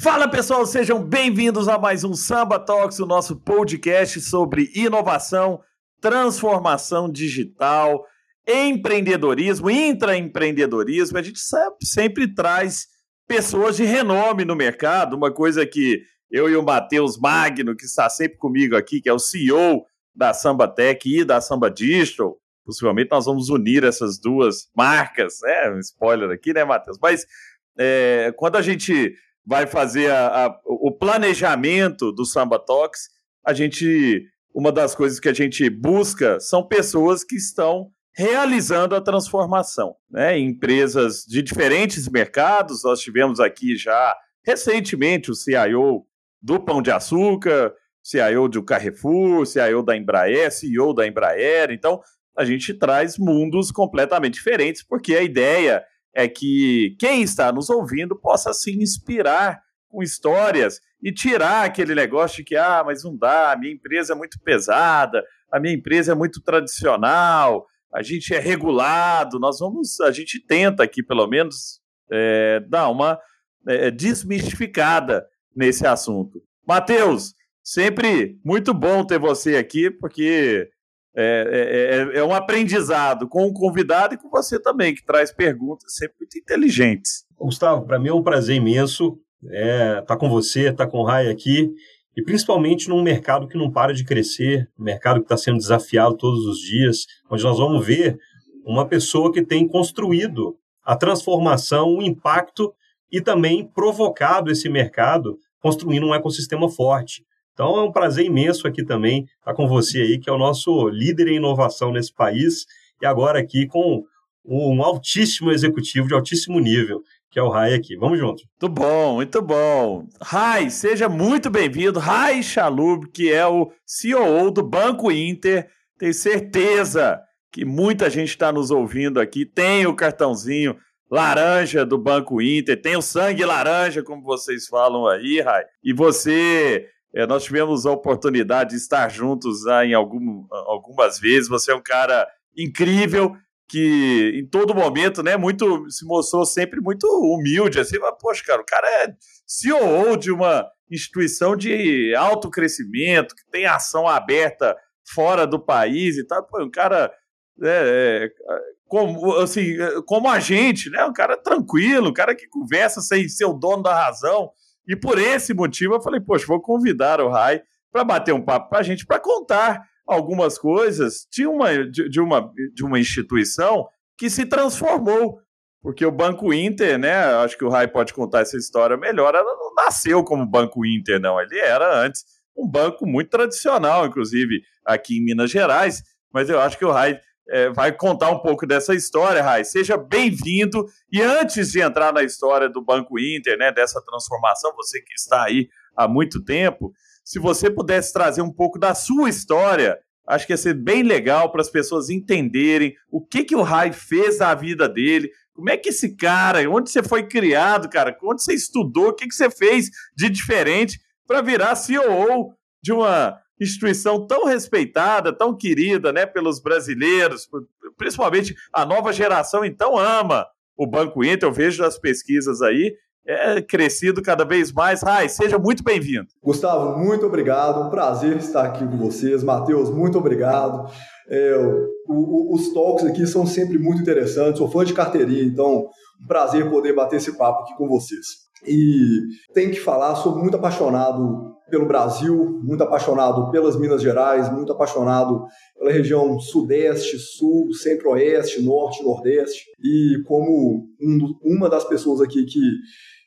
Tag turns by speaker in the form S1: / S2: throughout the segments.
S1: Fala pessoal, sejam bem-vindos a mais um Samba Talks, o nosso podcast sobre inovação, transformação digital, empreendedorismo, intraempreendedorismo. A gente sempre traz pessoas de renome no mercado, uma coisa que eu e o Matheus Magno, que está sempre comigo aqui, que é o CEO da Samba Tech e da Samba Digital, possivelmente nós vamos unir essas duas marcas, né? Um spoiler aqui, né, Matheus? Mas é, quando a gente vai fazer a, a, o planejamento do Samba Talks, a gente, uma das coisas que a gente busca são pessoas que estão realizando a transformação, né? Empresas de diferentes mercados, nós tivemos aqui já recentemente o CIO do Pão de Açúcar, CIO do Carrefour, CIO da Embraer, CEO da Embraer, então a gente traz mundos completamente diferentes, porque a ideia é que quem está nos ouvindo possa se inspirar com histórias e tirar aquele negócio de que, ah, mas não dá, a minha empresa é muito pesada, a minha empresa é muito tradicional, a gente é regulado, nós vamos, a gente tenta aqui pelo menos é, dar uma é, desmistificada nesse assunto. Matheus, sempre muito bom ter você aqui, porque é, é, é, é, um aprendizado com o convidado e com você também, que traz perguntas sempre muito inteligentes.
S2: Gustavo, para mim é um prazer imenso estar é, tá com você, estar tá com o Rai aqui, e principalmente num mercado que não para de crescer, um mercado que está sendo desafiado todos os dias, onde nós vamos ver uma pessoa que tem construído a transformação, o impacto e também provocado esse mercado, construindo um ecossistema forte. Então é um prazer imenso aqui também estar com você aí, que é o nosso líder em inovação nesse país, e agora aqui com um altíssimo executivo de altíssimo nível, que é o Rai aqui. Vamos junto.
S1: Muito bom, muito bom. Rai, seja muito bem-vindo. Rai Chalub, que é o CEO do Banco Inter. Tenho certeza que muita gente está nos ouvindo aqui. Tem o cartãozinho laranja do Banco Inter, tem o sangue laranja, como vocês falam aí, Rai. E você é, nós tivemos a oportunidade de estar juntos ah, em algum, algumas vezes. Você é um cara incrível que em todo momento, né, muito se mostrou sempre muito humilde, assim, mas, poxa, cara, o cara é CEO de uma instituição de alto crescimento, que tem ação aberta fora do país e tal, pô, um cara é, é, como, assim, como a gente, né, um cara tranquilo, um cara que conversa sem ser o dono da razão, e por esse motivo eu falei, poxa, vou convidar o Rai para bater um papo para a gente, para contar algumas coisas de uma, de, de, uma, de uma instituição que se transformou. Porque o Banco Inter, né? Acho que o Rai pode contar essa história melhor. Ela não nasceu como Banco Inter, não. Ele era antes um banco muito tradicional, inclusive aqui em Minas Gerais. Mas eu acho que o Rai é, vai contar um pouco dessa história, Rai. Seja bem-vindo. E antes de entrar na história do Banco Inter, né, dessa transformação, você que está aí há muito tempo, se você pudesse trazer um pouco da sua história, acho que ia ser bem legal para as pessoas entenderem o que, que o Rai fez na vida dele, como é que esse cara, onde você foi criado, cara, onde você estudou, o que, que você fez de diferente para virar CEO de uma instituição tão respeitada, tão querida, né, pelos brasileiros, principalmente a nova geração, então ama o Banco Inter, eu vejo as pesquisas aí, é crescido cada vez mais. Rai, seja muito bem-vindo.
S3: Gustavo, muito obrigado, um prazer estar aqui com vocês. Matheus, muito obrigado. É, o, o, os talks aqui são sempre muito interessantes, sou fã de carteirinha, então um prazer poder bater esse papo aqui com vocês. E tem que falar, sou muito apaixonado pelo Brasil, muito apaixonado pelas Minas Gerais, muito apaixonado pela região Sudeste, Sul, Centro-Oeste, Norte, Nordeste. E como um, uma das pessoas aqui que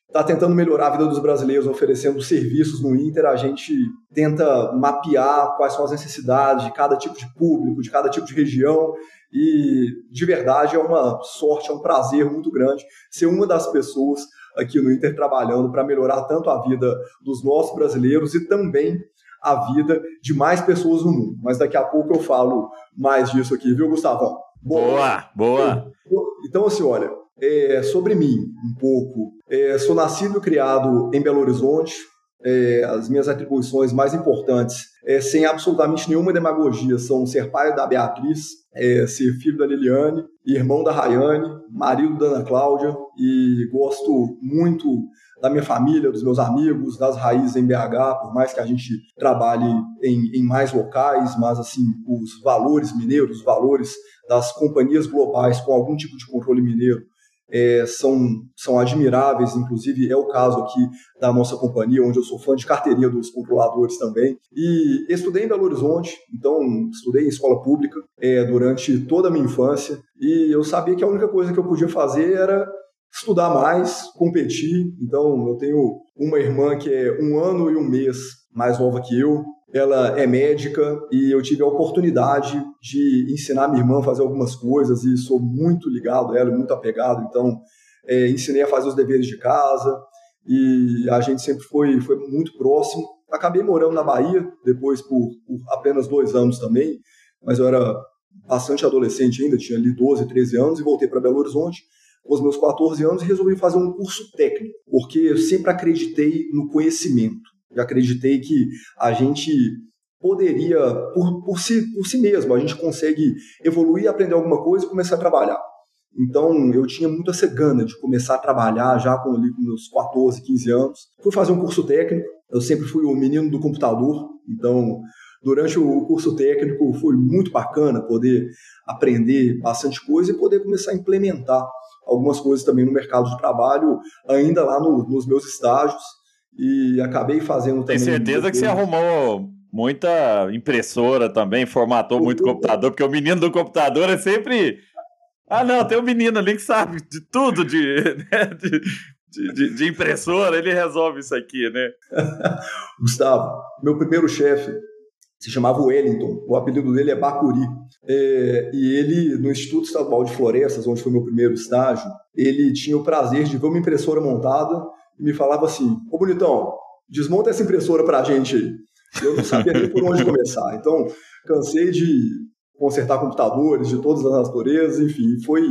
S3: está tentando melhorar a vida dos brasileiros oferecendo serviços no Inter, a gente tenta mapear quais são as necessidades de cada tipo de público, de cada tipo de região. E de verdade é uma sorte, é um prazer muito grande ser uma das pessoas aqui no Inter trabalhando para melhorar tanto a vida dos nossos brasileiros e também a vida de mais pessoas no mundo. Mas daqui a pouco eu falo mais disso aqui, viu, Gustavão?
S1: Boa, boa.
S3: Então, assim, olha, é, sobre mim, um pouco. É, sou nascido e criado em Belo Horizonte. É, as minhas atribuições mais importantes, é, sem absolutamente nenhuma demagogia, são ser pai da Beatriz, é, ser filho da Liliane, irmão da Rayane, marido da Ana Cláudia, e gosto muito da minha família, dos meus amigos, das raízes em BH, por mais que a gente trabalhe em, em mais locais, mas assim, os valores mineiros, os valores das companhias globais com algum tipo de controle mineiro é, são, são admiráveis, inclusive é o caso aqui da nossa companhia, onde eu sou fã de carteirinha dos controladores também. E estudei em Belo Horizonte, então estudei em escola pública é, durante toda a minha infância, e eu sabia que a única coisa que eu podia fazer era estudar mais, competir. Então eu tenho uma irmã que é um ano e um mês mais nova que eu, ela é médica e eu tive a oportunidade de ensinar minha irmã a fazer algumas coisas e sou muito ligado a ela, muito apegado. Então, é, ensinei a fazer os deveres de casa e a gente sempre foi, foi muito próximo. Acabei morando na Bahia, depois por, por apenas dois anos também, mas eu era bastante adolescente ainda, tinha ali 12, 13 anos e voltei para Belo Horizonte com os meus 14 anos e resolvi fazer um curso técnico, porque eu sempre acreditei no conhecimento. Já acreditei que a gente poderia, por, por, si, por si mesmo, a gente consegue evoluir, aprender alguma coisa e começar a trabalhar. Então, eu tinha muito essa gana de começar a trabalhar já com, ali, com meus 14, 15 anos. Fui fazer um curso técnico, eu sempre fui o menino do computador, então, durante o curso técnico foi muito bacana poder aprender bastante coisa e poder começar a implementar algumas coisas também no mercado de trabalho, ainda lá no, nos meus estágios e acabei fazendo
S1: Tem certeza que você arrumou muita impressora também, formatou eu, muito eu, computador, porque o menino do computador é sempre. Ah, não, tem um menino ali que sabe de tudo de, né, de, de, de, impressora, ele resolve isso aqui, né?
S3: Gustavo, meu primeiro chefe se chamava Wellington, o apelido dele é Bacuri. É, e ele, no Instituto Estadual de Florestas, onde foi meu primeiro estágio, ele tinha o prazer de ver uma impressora montada e me falava assim: Ô bonitão, desmonta essa impressora pra gente aí. Eu não sabia nem por onde começar. Então, cansei de consertar computadores de todas as naturezas, enfim, foi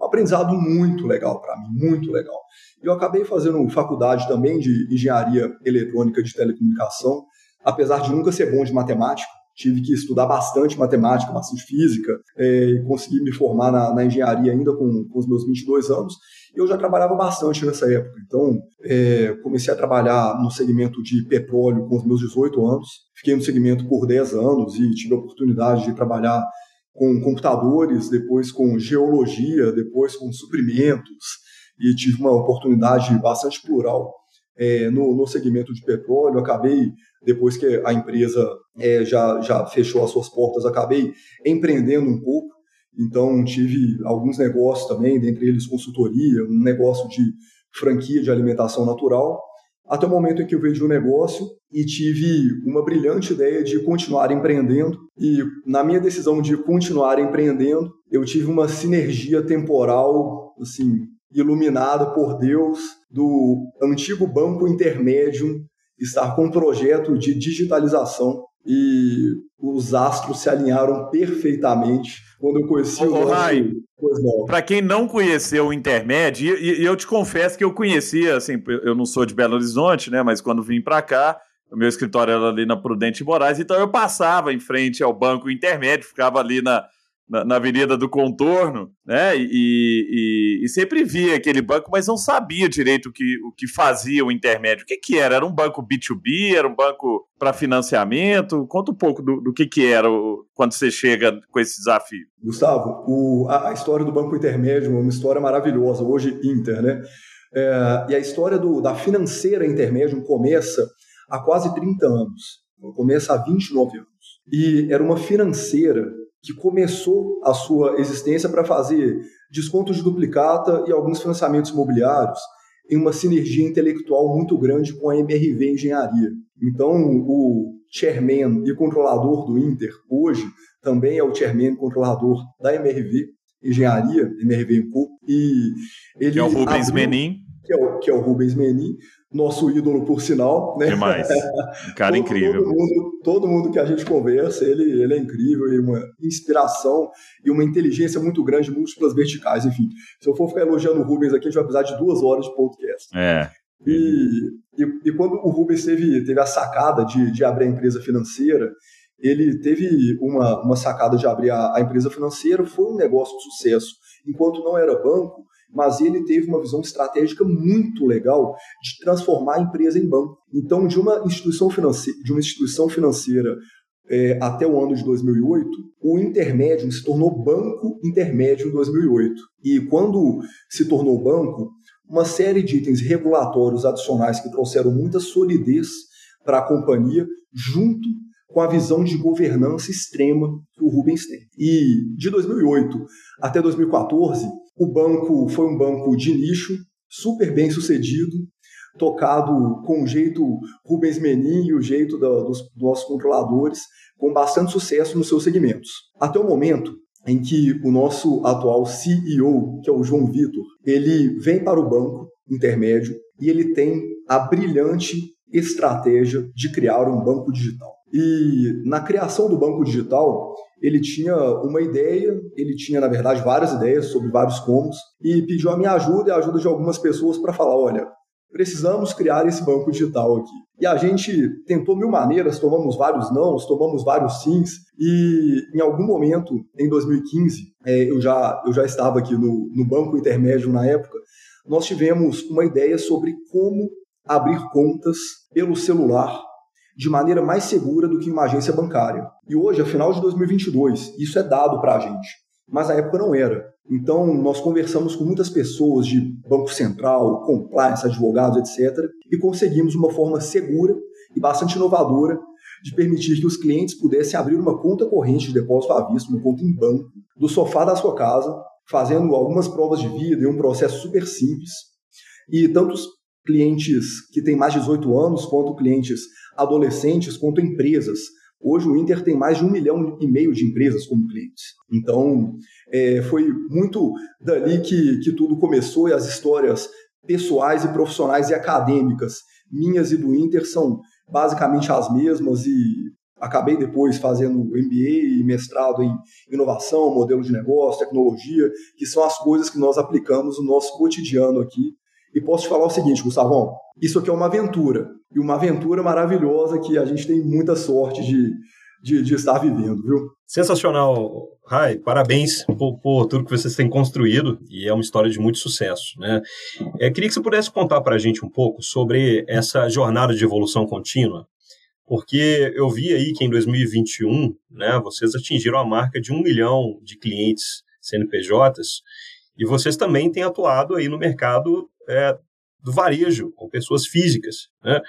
S3: um aprendizado muito legal para mim, muito legal. Eu acabei fazendo faculdade também de engenharia eletrônica de telecomunicação, apesar de nunca ser bom de matemática, tive que estudar bastante matemática, bastante física, é, e consegui me formar na, na engenharia ainda com, com, os meus 22 anos. Eu já trabalhava bastante nessa época, então é, comecei a trabalhar no segmento de petróleo com os meus 18 anos, fiquei no segmento por 10 anos e tive a oportunidade de trabalhar com computadores, depois com geologia, depois com suprimentos, e tive uma oportunidade bastante plural é, no, no segmento de petróleo. Acabei depois que a empresa é, já, já fechou as suas portas, acabei empreendendo um pouco. Então, tive alguns negócios também, dentre eles consultoria, um negócio de franquia de alimentação natural, até o momento em que eu vendi o um negócio e tive uma brilhante ideia de continuar empreendendo. E na minha decisão de continuar empreendendo, eu tive uma sinergia temporal, assim, iluminada por Deus, do antigo banco intermédio estar com um projeto de digitalização e os astros se alinharam perfeitamente quando eu conheci
S1: o Rai, Para quem não conheceu o Intermédio, e, e, eu te confesso que eu conhecia, assim, eu não sou de Belo Horizonte, né, mas quando vim para cá, o meu escritório era ali na Prudente Moraes, então eu passava em frente ao Banco Intermédio, ficava ali na, na, na, Avenida do Contorno, né? E, e, e, sempre via aquele banco, mas não sabia direito o que, o que fazia o intermédio. O que, que era? Era um banco B2B? Era um banco para financiamento? Conta um pouco do, do que, que era quando você chega com esse desafio.
S3: Gustavo, o, a, a, história do banco intermédio é uma história maravilhosa, hoje Inter, né? É, e a história do, da financeira intermédio começa há quase 30 anos, começa há 29 anos. E era uma financeira que começou a sua existência para fazer descontos de duplicata e alguns financiamentos imobiliários em uma sinergia intelectual muito grande com a MRV Engenharia. Então, o chairman e controlador do Inter hoje também é o chairman e controlador da MRV Engenharia, MRV Co. E
S1: ele que é o Rubens abriu... Menin.
S3: que é o, que é o Rubens Menin, nosso ídolo por sinal. Né?
S1: Demais. Cara todo, incrível.
S3: Todo mundo, todo mundo que a gente conversa, ele, ele é incrível e uma inspiração e uma inteligência muito grande, múltiplas verticais. Enfim, se eu for ficar elogiando o Rubens aqui, a gente vai precisar de duas horas de podcast.
S1: É.
S3: E, e, e, quando o Rubens teve, teve a sacada de, de abrir a empresa financeira, ele teve uma, uma sacada de abrir a, a empresa financeira, foi um negócio de sucesso. Enquanto não era banco, mas ele teve uma visão estratégica muito legal de transformar a empresa em banco. Então, de uma instituição financeira, de uma instituição financeira é, até o ano de 2008, o intermédio se tornou banco intermédio em 2008. E quando se tornou banco, uma série de itens regulatórios adicionais que trouxeram muita solidez para a companhia, junto com a visão de governança extrema que o Rubens tem. E de 2008 até 2014, o banco foi um banco de nicho, super bem sucedido, tocado com o jeito Rubens Menin e o jeito da, dos, dos nossos controladores, com bastante sucesso nos seus segmentos. Até o momento em que o nosso atual CEO, que é o João Vitor, ele vem para o banco intermédio e ele tem a brilhante estratégia de criar um banco digital. E na criação do banco digital, ele tinha uma ideia, ele tinha, na verdade, várias ideias sobre vários comos, e pediu a minha ajuda e a ajuda de algumas pessoas para falar: olha, precisamos criar esse banco digital aqui. E a gente tentou mil maneiras, tomamos vários nãos, tomamos vários sims, e em algum momento, em 2015, é, eu, já, eu já estava aqui no, no banco intermédio na época, nós tivemos uma ideia sobre como abrir contas pelo celular de maneira mais segura do que uma agência bancária. E hoje, a final de 2022, isso é dado para a gente, mas na época não era. Então, nós conversamos com muitas pessoas de Banco Central, compliance, advogados, etc., e conseguimos uma forma segura e bastante inovadora de permitir que os clientes pudessem abrir uma conta corrente de depósito à vista, uma conta em banco, do sofá da sua casa, fazendo algumas provas de vida e um processo super simples. E tantos clientes que têm mais de 18 anos, quanto clientes adolescentes, quanto empresas. Hoje o Inter tem mais de um milhão e meio de empresas como clientes. Então, é, foi muito dali que, que tudo começou e as histórias pessoais e profissionais e acadêmicas minhas e do Inter são basicamente as mesmas e acabei depois fazendo MBA e mestrado em inovação, modelo de negócio, tecnologia, que são as coisas que nós aplicamos no nosso cotidiano aqui e posso te falar o seguinte, Gustavão, isso aqui é uma aventura, e uma aventura maravilhosa que a gente tem muita sorte de, de, de estar vivendo, viu?
S2: Sensacional, Rai. Parabéns por, por, tudo que vocês têm construído e é uma história de muito sucesso. Né? É, queria que você pudesse contar para a gente um pouco sobre essa jornada de evolução contínua, porque eu vi aí que em 2021 né, vocês atingiram a marca de um milhão de clientes CNPJs e vocês também têm atuado aí no mercado é, do varejo, com pessoas físicas. Né?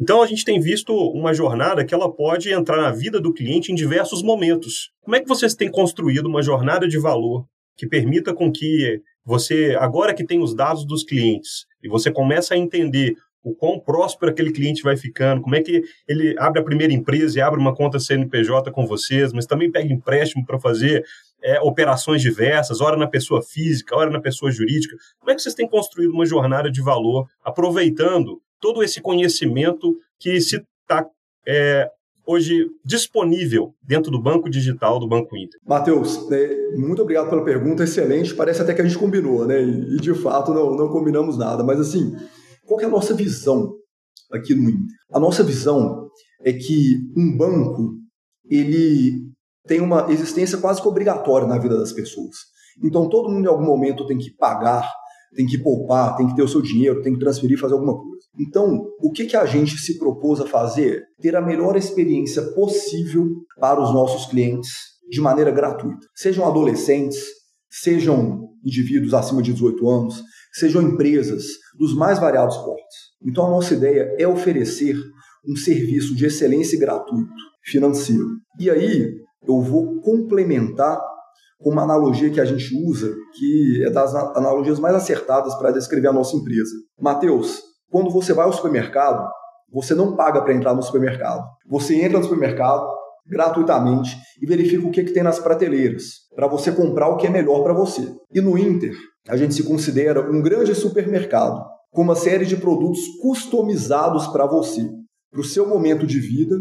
S2: Então a gente tem visto uma jornada que ela pode entrar na vida do cliente em diversos momentos. Como é que vocês têm construído uma jornada de valor que permita com que você, agora que tem os dados dos clientes, e você começa a entender o quão próspero aquele cliente vai ficando, como é que ele abre a primeira empresa e abre uma conta CNPJ com vocês, mas também pega empréstimo para fazer é, operações diversas, ora na pessoa física, ora na pessoa jurídica. Como é que vocês têm construído uma jornada de valor, aproveitando todo esse conhecimento que se está é, hoje disponível dentro do banco digital do Banco Inter?
S3: Matheus, é, muito obrigado pela pergunta, excelente. Parece até que a gente combinou, né? E, de fato não, não combinamos nada. Mas assim, qual é a nossa visão aqui no Inter? A nossa visão é que um banco ele tem uma existência quase que obrigatória na vida das pessoas. Então todo mundo em algum momento tem que pagar, tem que poupar, tem que ter o seu dinheiro, tem que transferir, fazer alguma coisa. Então, o que, que a gente se propôs a fazer? Ter a melhor experiência possível para os nossos clientes de maneira gratuita. Sejam adolescentes, sejam indivíduos acima de 18 anos, sejam empresas dos mais variados portes. Então, a nossa ideia é oferecer um serviço de excelência gratuito financeiro. E aí, eu vou complementar com uma analogia que a gente usa, que é das analogias mais acertadas para descrever a nossa empresa. Mateus, quando você vai ao supermercado, você não paga para entrar no supermercado. Você entra no supermercado gratuitamente e verifica o que, que tem nas prateleiras, para você comprar o que é melhor para você. E no Inter, a gente se considera um grande supermercado. com uma série de produtos customizados para você, para o seu momento de vida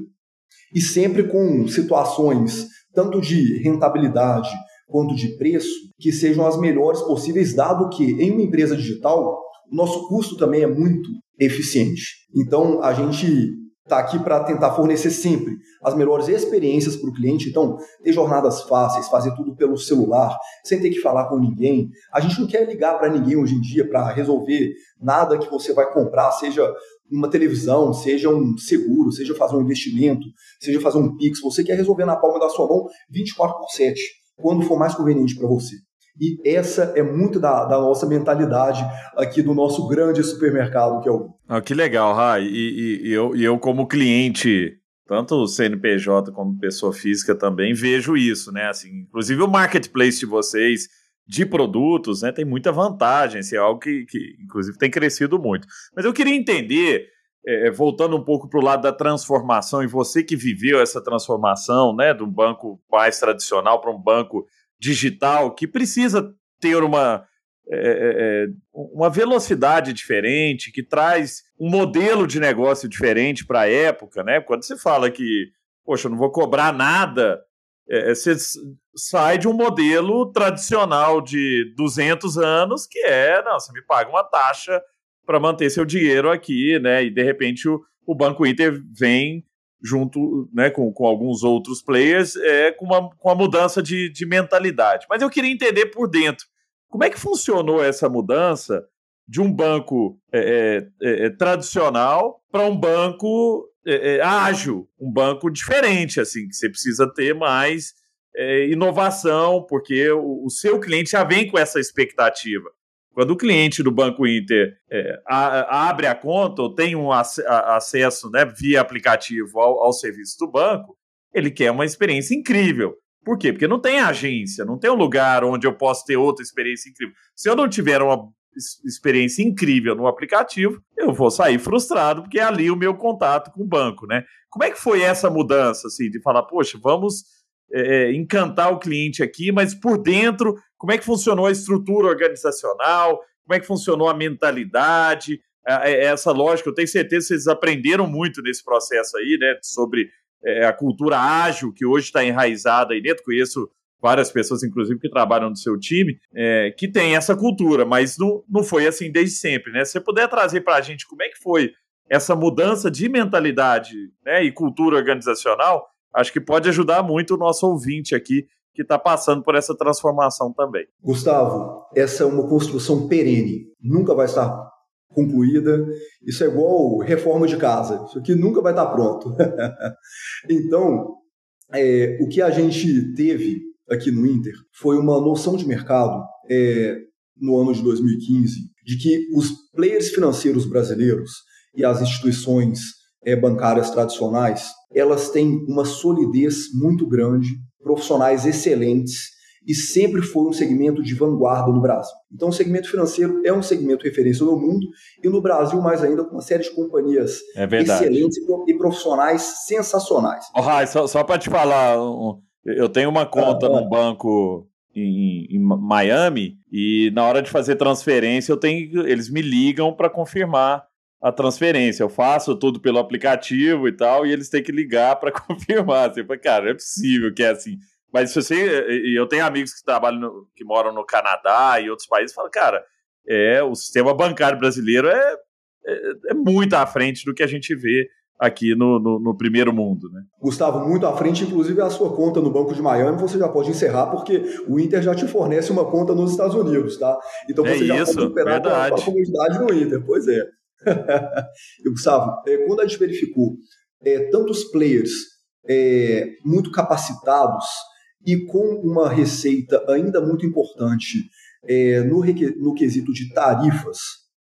S3: e sempre com situações tanto de rentabilidade quanto de preço que sejam as melhores possíveis, dado que em uma empresa digital o nosso custo também é muito eficiente. Então a gente está aqui para tentar fornecer sempre as melhores experiências para o cliente. Então, ter jornadas fáceis, fazer tudo pelo celular, sem ter que falar com ninguém. A gente não quer ligar para ninguém hoje em dia para resolver nada que você vai comprar, seja uma televisão, seja um seguro, seja fazer um investimento, seja fazer um Pix. Você quer resolver na palma da sua mão 24 por 7, quando for mais conveniente para você. E essa é muito da, da, nossa mentalidade aqui do nosso grande supermercado que é o.
S1: Ah, que legal, Rai. E, e, eu, e eu, como cliente, tanto CNPJ como pessoa física também, vejo isso, né? Assim, inclusive o marketplace de vocês de produtos, né, tem muita vantagem, isso é algo que, que inclusive tem crescido muito. Mas eu queria entender, é, é voltando um pouco para o lado da transformação, e você que viveu essa transformação, né, do banco mais tradicional para um banco digital que precisa ter uma, é, é, é, uma velocidade diferente, que traz um modelo de negócio diferente para a época, né? Quando você fala que, poxa, eu não vou cobrar nada, é, é você sai de um modelo tradicional de 200 anos, que é, não, você me paga uma taxa para manter seu dinheiro aqui, né? E de repente o, o Banco Inter vem junto né, com, com alguns outros players, é, com, uma, com a mudança de, de mentalidade. Mas eu queria entender por dentro como é que funcionou essa mudança de um banco é, é, é tradicional para um banco é, ágil, um banco diferente, assim, que você precisa ter mais inovação, porque o, o seu cliente já vem com essa expectativa. Quando o cliente do Banco Inter é, a, abre a conta ou tem um ac acesso né, via aplicativo ao, ao serviço do banco, ele quer uma experiência incrível. Por quê? Porque não tem agência, não tem um lugar onde eu posso ter outra experiência incrível. Se eu não tiver uma experiência incrível no aplicativo, eu vou sair frustrado, porque é ali o meu contato com o banco, né? Como é que foi essa mudança, assim, de falar, poxa, vamos é, é, encantar o cliente aqui, mas por dentro, como é que funcionou a estrutura organizacional, como é que funcionou a mentalidade, é, essa lógica. Eu tenho certeza que vocês aprenderam muito nesse processo aí, né, sobre é, a cultura ágil que hoje está enraizada aí dentro. Conheço várias pessoas, inclusive, que trabalham no seu time, é, que tem essa cultura, mas não, não foi assim desde sempre, né? Se você puder trazer para a gente como é que foi essa mudança de mentalidade né, e cultura organizacional, acho que pode ajudar muito o nosso ouvinte aqui que está passando por essa transformação também.
S3: Gustavo, essa é uma construção perene, nunca vai estar concluída. Isso é igual reforma de casa, isso aqui nunca vai estar pronto. então, é, o que a gente teve aqui no Inter foi uma noção de mercado é, no ano de 2015 de que os players financeiros brasileiros e as instituições é, bancárias tradicionais elas têm uma solidez muito grande, profissionais excelentes e sempre foi um segmento de vanguarda no Brasil. Então, o segmento financeiro é um segmento referência no mundo e no Brasil, mais ainda, com uma série de companhias é excelentes e profissionais sensacionais.
S1: Oh, Rai, só, só para te falar, eu tenho uma conta ah, num banco em, em, Miami e na hora de fazer transferência eu tenho, eles me ligam para confirmar a transferência. Eu faço tudo pelo aplicativo e tal, e eles têm que ligar para confirmar. Você fala, cara, não é possível que é assim. Mas se você. Eu tenho amigos que trabalham, no, que moram no Canadá e outros países, falam, cara, é, o sistema bancário brasileiro é, é, é muito à frente do que a gente vê aqui no, no, no, primeiro mundo. Né?
S3: Gustavo, muito à frente, inclusive a sua conta no Banco de Miami, você já pode encerrar, porque o Inter já te fornece uma conta nos Estados Unidos, tá?
S1: Então você é já isso, pode operar com a,
S3: com a comunidade no Inter. Pois é. e Gustavo, é, quando a gente verificou é, tantos players é, muito capacitados e com uma receita ainda muito importante é, no, no quesito de tarifas,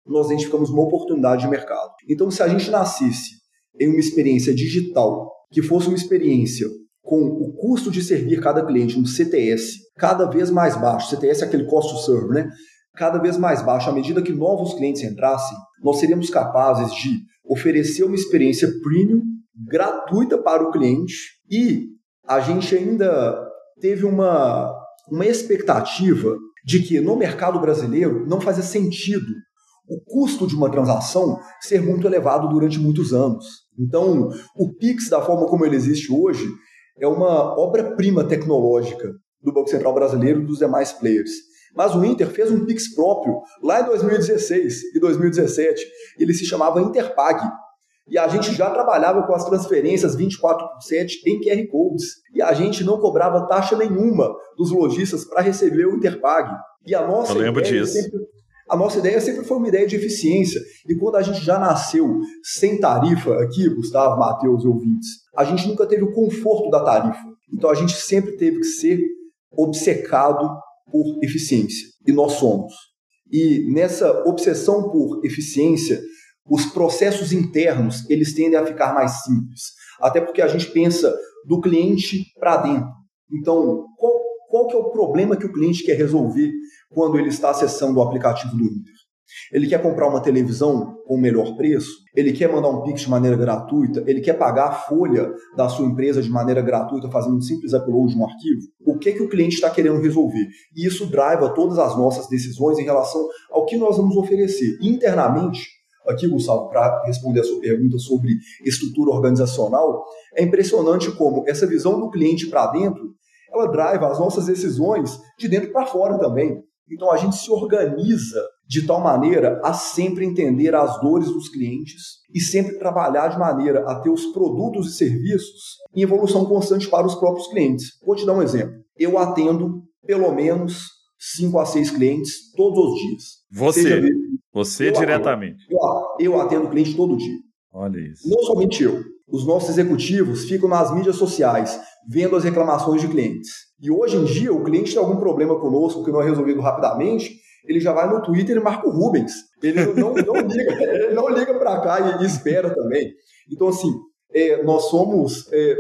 S3: nós identificamos uma oportunidade de mercado. Então, se a gente nascesse em uma experiência digital, que fosse uma experiência com o custo de servir cada cliente, um CTS, cada vez mais baixo, CTS é aquele cost to serve, né? cada vez mais baixo, à medida que novos clientes entrassem, nós seríamos capazes de oferecer uma experiência premium, gratuita para o cliente e a gente ainda teve uma, uma expectativa de que no mercado brasileiro não fazia sentido o custo de uma transação ser muito elevado durante muitos anos. Então, o Pix, da forma como ele existe hoje, é uma obra-prima tecnológica do Banco Central Brasileiro e dos demais players. Mas o Inter fez um Pix próprio lá em 2016 e 2017. Ele se chamava Interpag. E a gente já trabalhava com as transferências 24 por 7 em QR Codes. E a gente não cobrava taxa nenhuma dos lojistas para receber o Interpag. E a nossa
S1: Eu lembro
S3: ideia
S1: disso.
S3: sempre a nossa ideia sempre foi uma ideia de eficiência. E quando a gente já nasceu sem tarifa aqui, Gustavo, Matheus ouvintes, a gente nunca teve o conforto da tarifa. Então a gente sempre teve que ser obcecado por eficiência. E nós somos. E nessa obsessão por eficiência, os processos internos, eles tendem a ficar mais simples. Até porque a gente pensa do cliente para dentro. Então, qual, qual que é o problema que o cliente quer resolver quando ele está acessando o aplicativo do Inter? Ele quer comprar uma televisão com o melhor preço? Ele quer mandar um Pix de maneira gratuita? Ele quer pagar a folha da sua empresa de maneira gratuita fazendo um simples upload de um arquivo? O que, que o cliente está querendo resolver? E isso driva todas as nossas decisões em relação ao que nós vamos oferecer. Internamente, aqui, Gustavo, para responder a sua pergunta sobre estrutura organizacional, é impressionante como essa visão do cliente para dentro, ela drive as nossas decisões de dentro para fora também. Então a gente se organiza de tal maneira a sempre entender as dores dos clientes e sempre trabalhar de maneira a ter os produtos e serviços em evolução constante para os próprios clientes. Vou te dar um exemplo. Eu atendo pelo menos 5 a 6 clientes todos os dias.
S1: Você,
S3: Seja,
S1: você
S3: eu
S1: diretamente.
S3: Eu, eu atendo cliente todo dia.
S1: Olha isso.
S3: Não somente eu. Os nossos executivos ficam nas mídias sociais, vendo as reclamações de clientes. E hoje em dia, o cliente tem algum problema conosco que não é resolvido rapidamente, ele já vai no Twitter e marca o Rubens. Ele não, não liga, ele não liga para cá e, e, espera também. Então, assim, é, nós somos é,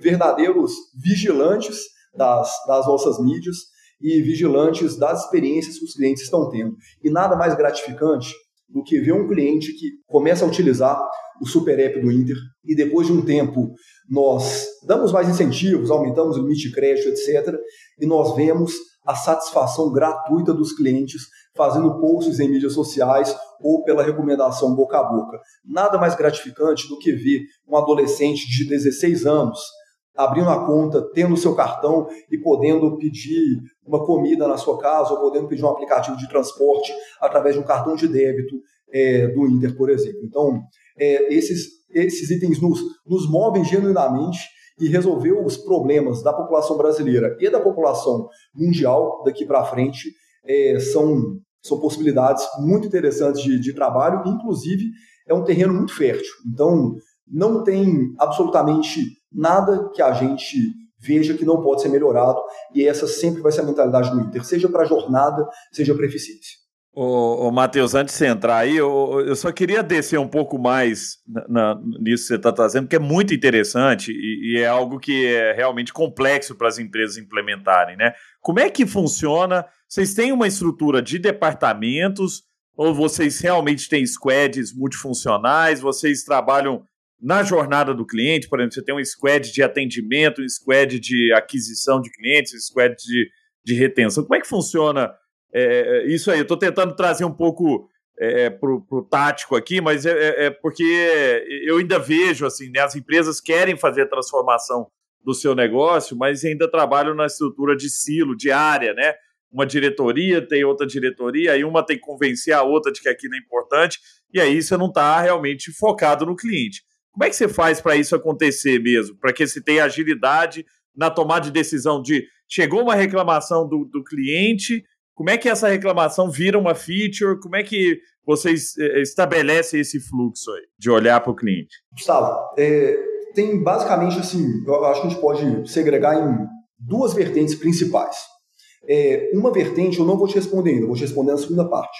S3: verdadeiros vigilantes das, das nossas mídias e vigilantes das experiências que os clientes estão tendo. E nada mais gratificante do que ver um cliente que começa a utilizar o super app do Inter e depois de um tempo nós damos mais incentivos, aumentamos o limite de crédito, etc. E nós vemos a satisfação gratuita dos clientes fazendo posts em mídias sociais ou pela recomendação boca a boca. Nada mais gratificante do que ver um adolescente de 16 anos abrindo a conta, tendo seu cartão e podendo pedir uma comida na sua casa ou podendo pedir um aplicativo de transporte através de um cartão de débito é, do Inter, por exemplo. Então, é, esses, esses itens nos, nos movem genuinamente e resolver os problemas da população brasileira e da população mundial daqui para frente é, são, são possibilidades muito interessantes de, de trabalho, inclusive é um terreno muito fértil. Então, não tem absolutamente nada que a gente veja que não pode ser melhorado, e essa sempre vai ser a mentalidade do Inter, seja para jornada, seja para eficiência.
S1: Ô, ô Matheus, antes de você entrar aí, eu, eu só queria descer um pouco mais na, na, nisso que você está trazendo, que é muito interessante e, e, é algo que é realmente complexo para as empresas implementarem, né? Como é que funciona? Vocês têm uma estrutura de departamentos ou vocês realmente têm squads multifuncionais? Vocês trabalham na jornada do cliente, por exemplo, você tem um squad de atendimento, um squad de aquisição de clientes, um squad de, de retenção. Como é que funciona é, isso aí? Eu estou tentando trazer um pouco é, para o tático aqui, mas é, é, é, porque eu ainda vejo assim, né, as empresas querem fazer a transformação do seu negócio, mas ainda trabalham na estrutura de silo, de área, né? Uma diretoria tem outra diretoria, aí uma tem que convencer a outra de que aquilo é importante, e aí você não está realmente focado no cliente. Como é que você faz para isso acontecer mesmo? Para que você tenha agilidade na tomada de decisão de chegou uma reclamação do, do cliente, como é que essa reclamação vira uma feature? Como é que vocês estabelecem esse fluxo aí de olhar para o cliente?
S3: Gustavo, é, tem basicamente assim, eu acho que a gente pode segregar em duas vertentes principais. É, uma vertente eu não vou te responder ainda, vou te responder na segunda parte.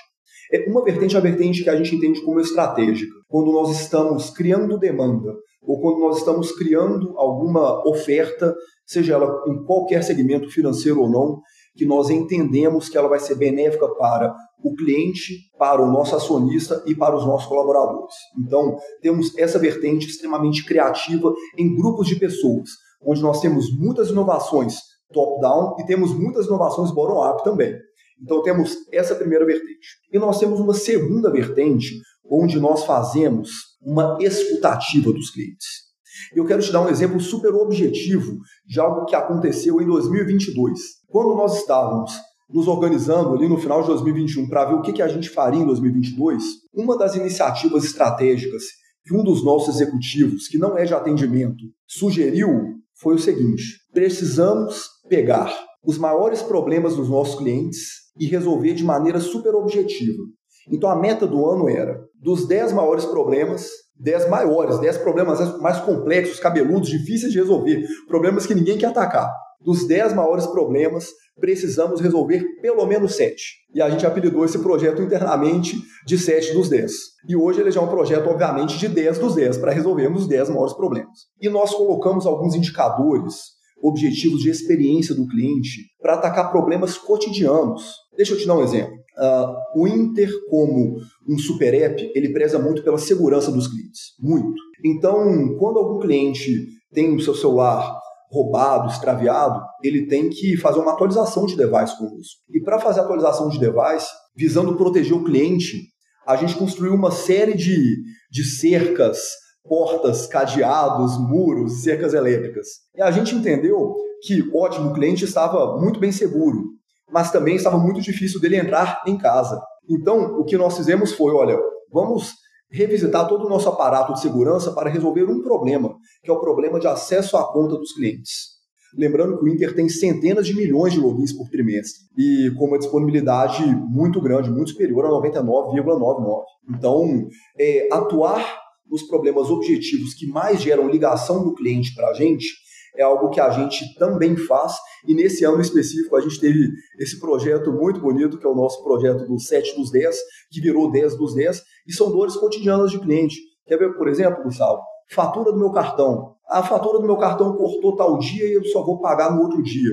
S3: É uma vertente é a vertente que a gente entende como estratégica. Quando nós estamos criando demanda ou quando nós estamos criando alguma oferta, seja ela em qualquer segmento financeiro ou não, que nós entendemos que ela vai ser benéfica para o cliente, para o nosso acionista e para os nossos colaboradores. Então, temos essa vertente extremamente criativa em grupos de pessoas, onde nós temos muitas inovações top-down e temos muitas inovações bottom-up também. Então temos essa primeira vertente. E nós temos uma segunda vertente, onde nós fazemos uma escutativa dos clientes. Eu quero te dar um exemplo super objetivo de algo que aconteceu em 2022. Quando nós estávamos nos organizando ali no final de 2021 para ver o que, que a gente faria em 2022, uma das iniciativas estratégicas que um dos nossos executivos, que não é de atendimento, sugeriu foi o seguinte: precisamos pegar os maiores problemas dos nossos clientes e resolver de maneira super objetiva. Então a meta do ano era dos 10 maiores problemas, 10 maiores, 10 problemas mais complexos, cabeludos, difíceis de resolver, problemas que ninguém quer atacar. Dos 10 maiores problemas, precisamos resolver pelo menos 7. E a gente apelidou esse projeto internamente de 7 dos 10. E hoje ele já é um projeto, obviamente, de 10 dos 10, para resolvermos os 10 maiores problemas. E nós colocamos alguns indicadores, objetivos de experiência do cliente, para atacar problemas cotidianos. Deixa eu te dar um exemplo. Uh, o Inter, como um super app, ele preza muito pela segurança dos clientes. Muito. Então, quando algum cliente tem o seu celular roubado, extraviado, ele tem que fazer uma atualização de device conosco. E para fazer a atualização de device, visando proteger o cliente, a gente construiu uma série de, de cercas, portas, cadeados, muros, cercas elétricas. E a gente entendeu que, ótimo, o cliente estava muito bem seguro, mas também estava muito difícil dele entrar em casa. Então, o que nós fizemos foi, olha, vamos revisitar todo o nosso aparato de segurança para resolver um problema, que é o problema de acesso à conta dos clientes. Lembrando que o Inter tem centenas de milhões de logins por trimestre e com uma disponibilidade muito grande, muito superior a 99,99. Então, é, atuar nos problemas objetivos que mais geram ligação do cliente para a gente é algo que a gente também faz. E nesse ano específico, a gente teve esse projeto muito bonito, que é o nosso projeto do 7 dos 10, que virou 10 dos 10, e são dores cotidianas de cliente. Quer ver, por exemplo, Gustavo? Fatura do meu cartão. A fatura do meu cartão cortou tal dia e eu só vou pagar no outro dia.